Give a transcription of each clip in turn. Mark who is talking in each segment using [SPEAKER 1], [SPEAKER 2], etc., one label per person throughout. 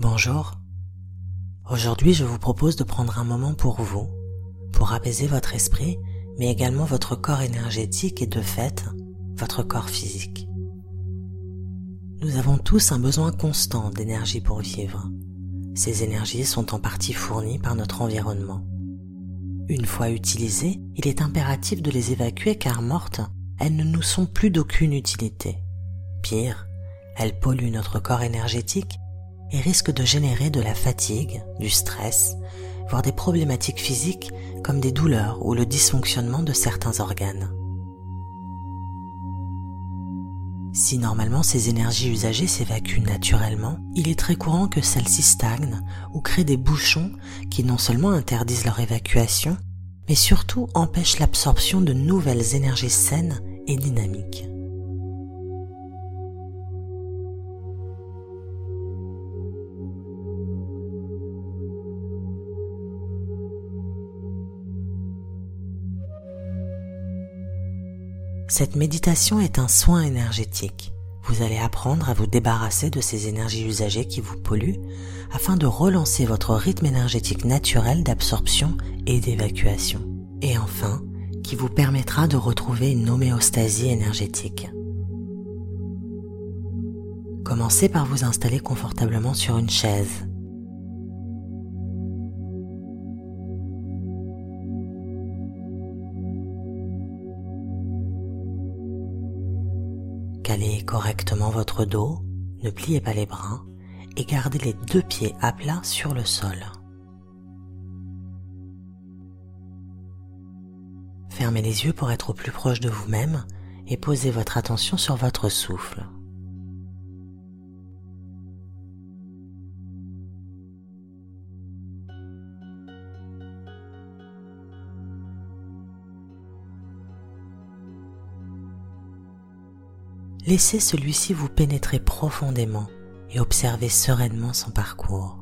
[SPEAKER 1] Bonjour. Aujourd'hui, je vous propose de prendre un moment pour vous, pour apaiser votre esprit, mais également votre corps énergétique et de fait, votre corps physique. Nous avons tous un besoin constant d'énergie pour vivre. Ces énergies sont en partie fournies par notre environnement. Une fois utilisées, il est impératif de les évacuer car mortes, elles ne nous sont plus d'aucune utilité. Pire, elles polluent notre corps énergétique et risque de générer de la fatigue, du stress, voire des problématiques physiques comme des douleurs ou le dysfonctionnement de certains organes. Si normalement ces énergies usagées s'évacuent naturellement, il est très courant que celles-ci stagnent ou créent des bouchons qui non seulement interdisent leur évacuation, mais surtout empêchent l'absorption de nouvelles énergies saines et dynamiques. Cette méditation est un soin énergétique. Vous allez apprendre à vous débarrasser de ces énergies usagées qui vous polluent afin de relancer votre rythme énergétique naturel d'absorption et d'évacuation. Et enfin, qui vous permettra de retrouver une homéostasie énergétique. Commencez par vous installer confortablement sur une chaise Calez correctement votre dos, ne pliez pas les bras et gardez les deux pieds à plat sur le sol. Fermez les yeux pour être au plus proche de vous-même et posez votre attention sur votre souffle. Laissez celui-ci vous pénétrer profondément et observez sereinement son parcours.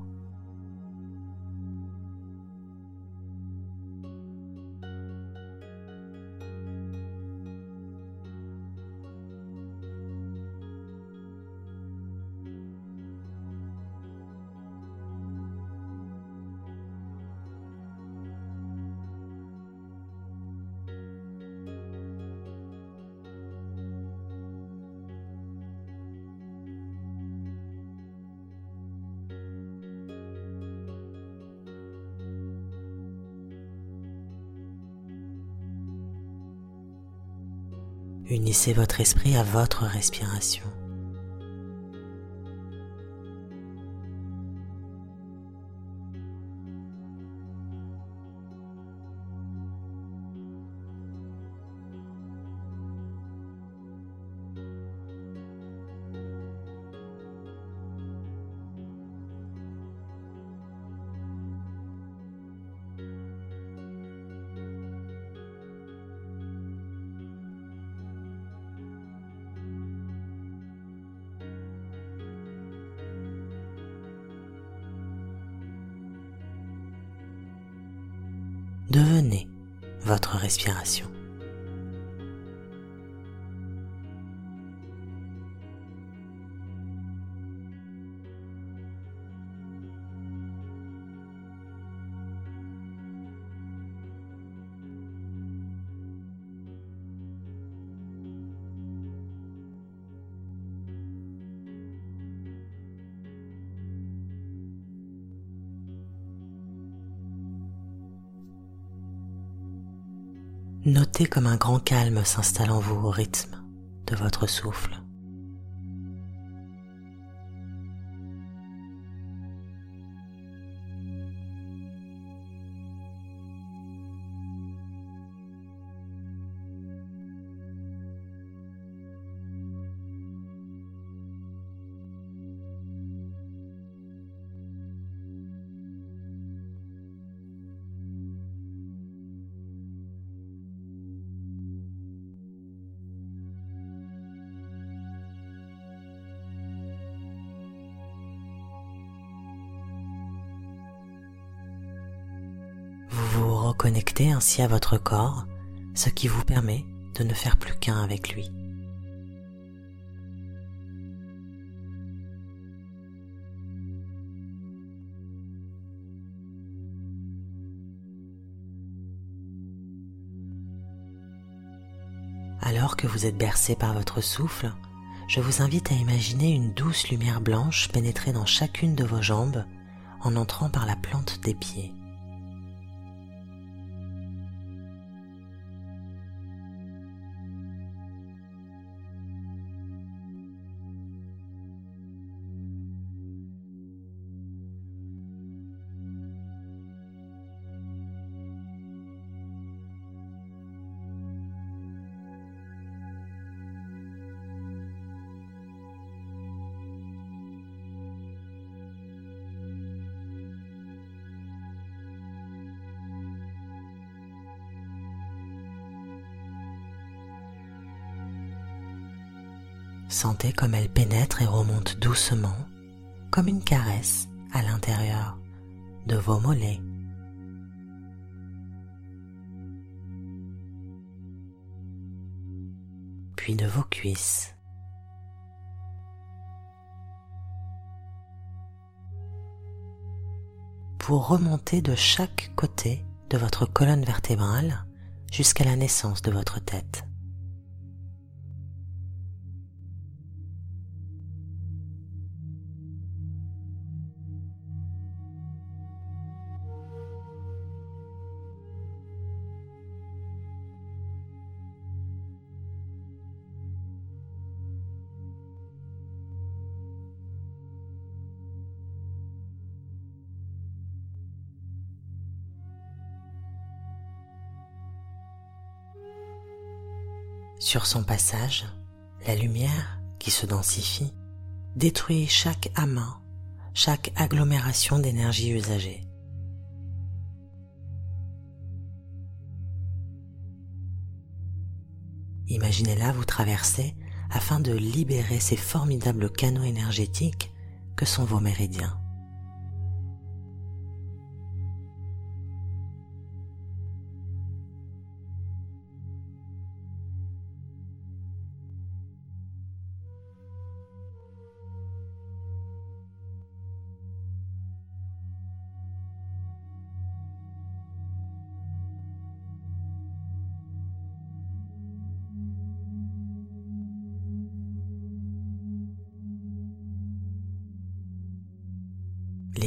[SPEAKER 1] Unissez votre esprit à votre respiration. Respiration. Notez comme un grand calme s'installe en vous au rythme de votre souffle. vous reconnectez ainsi à votre corps, ce qui vous permet de ne faire plus qu'un avec lui. Alors que vous êtes bercé par votre souffle, je vous invite à imaginer une douce lumière blanche pénétrer dans chacune de vos jambes en entrant par la plante des pieds. Sentez comme elle pénètre et remonte doucement, comme une caresse à l'intérieur de vos mollets. Puis de vos cuisses. Pour remonter de chaque côté de votre colonne vertébrale jusqu'à la naissance de votre tête. Sur son passage, la lumière, qui se densifie, détruit chaque amas, chaque agglomération d'énergie usagée. Imaginez-la vous traverser afin de libérer ces formidables canaux énergétiques que sont vos méridiens.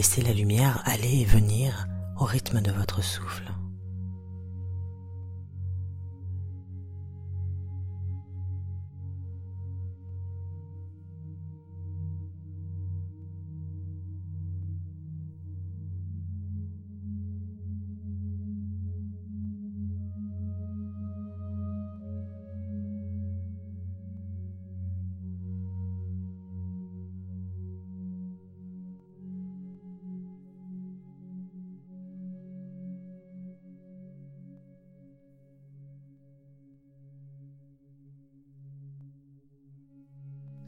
[SPEAKER 1] Laissez la lumière aller et venir au rythme de votre souffle.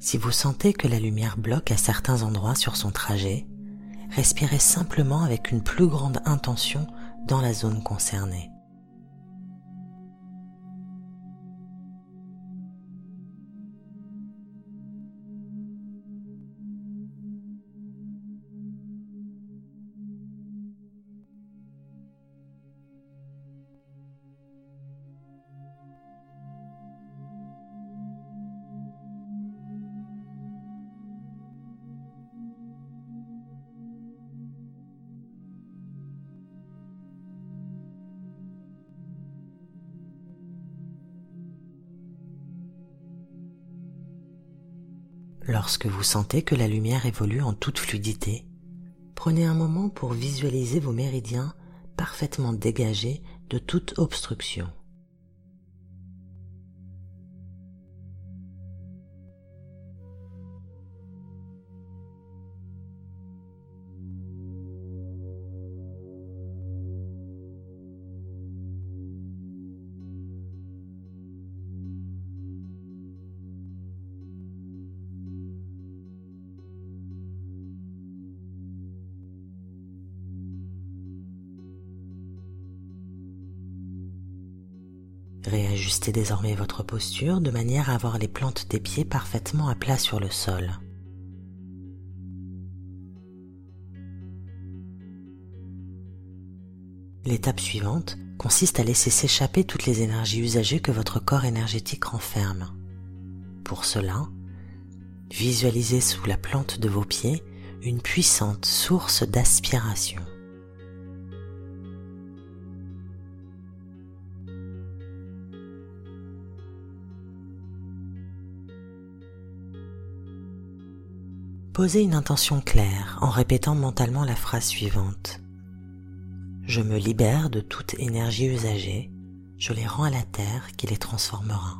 [SPEAKER 1] Si vous sentez que la lumière bloque à certains endroits sur son trajet, respirez simplement avec une plus grande intention dans la zone concernée. Lorsque vous sentez que la lumière évolue en toute fluidité, prenez un moment pour visualiser vos méridiens parfaitement dégagés de toute obstruction. Réajustez désormais votre posture de manière à avoir les plantes des pieds parfaitement à plat sur le sol. L'étape suivante consiste à laisser s'échapper toutes les énergies usagées que votre corps énergétique renferme. Pour cela, visualisez sous la plante de vos pieds une puissante source d'aspiration. Posez une intention claire en répétant mentalement la phrase suivante. Je me libère de toute énergie usagée, je les rends à la terre qui les transformera.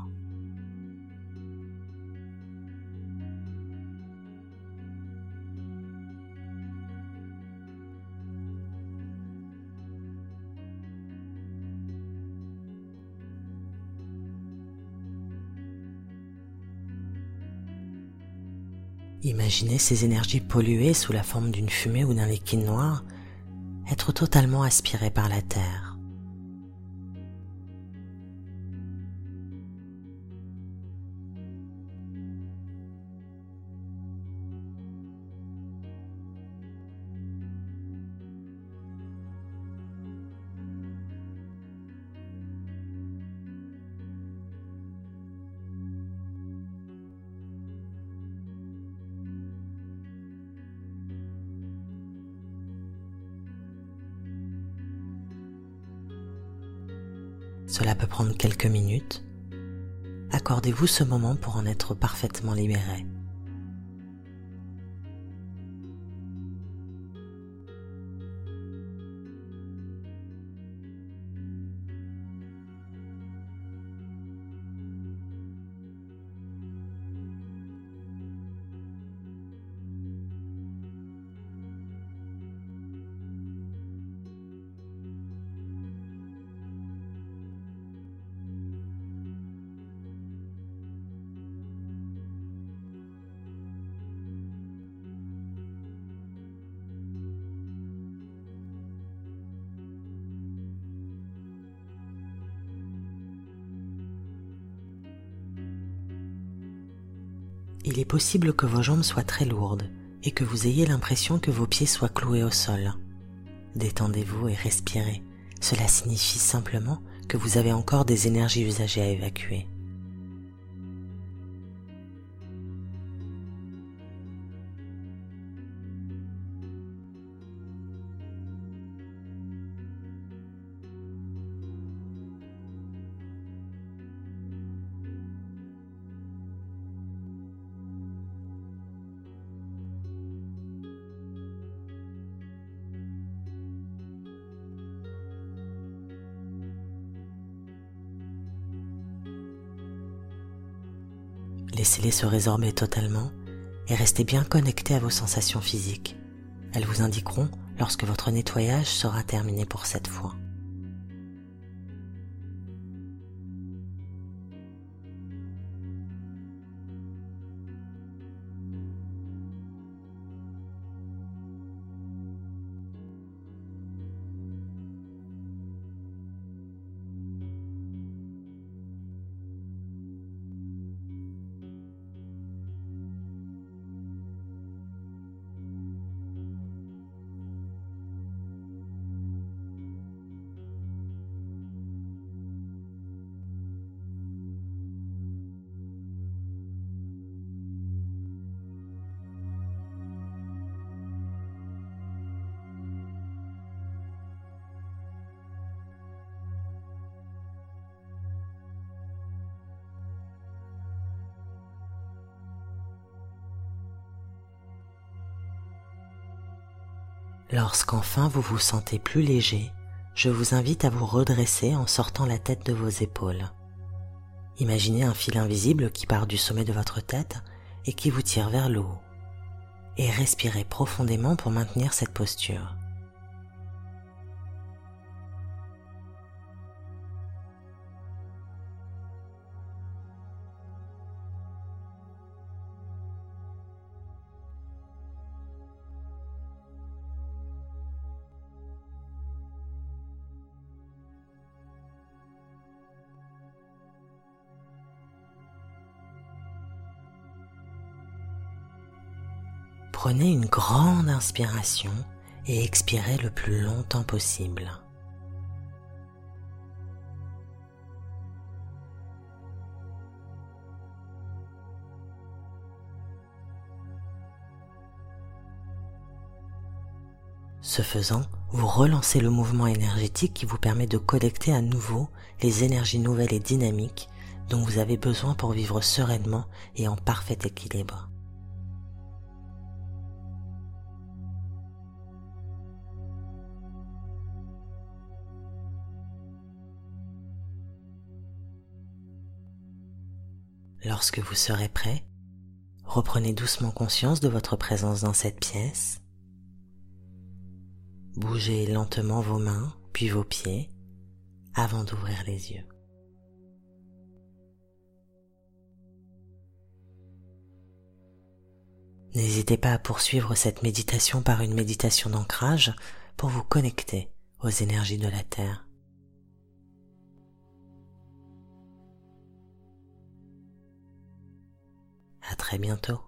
[SPEAKER 1] Imaginez ces énergies polluées sous la forme d'une fumée ou d'un liquide noir être totalement aspirées par la Terre. Cela peut prendre quelques minutes. Accordez-vous ce moment pour en être parfaitement libéré. Il est possible que vos jambes soient très lourdes et que vous ayez l'impression que vos pieds soient cloués au sol. Détendez-vous et respirez. Cela signifie simplement que vous avez encore des énergies usagées à évacuer. Laissez-les se résorber totalement et restez bien connecté à vos sensations physiques. Elles vous indiqueront lorsque votre nettoyage sera terminé pour cette fois. Lorsqu'enfin vous vous sentez plus léger, je vous invite à vous redresser en sortant la tête de vos épaules. Imaginez un fil invisible qui part du sommet de votre tête et qui vous tire vers le haut. Et respirez profondément pour maintenir cette posture. Prenez une grande inspiration et expirez le plus longtemps possible. Ce faisant, vous relancez le mouvement énergétique qui vous permet de collecter à nouveau les énergies nouvelles et dynamiques dont vous avez besoin pour vivre sereinement et en parfait équilibre. Lorsque vous serez prêt, reprenez doucement conscience de votre présence dans cette pièce. Bougez lentement vos mains, puis vos pieds, avant d'ouvrir les yeux. N'hésitez pas à poursuivre cette méditation par une méditation d'ancrage pour vous connecter aux énergies de la Terre. À très bientôt.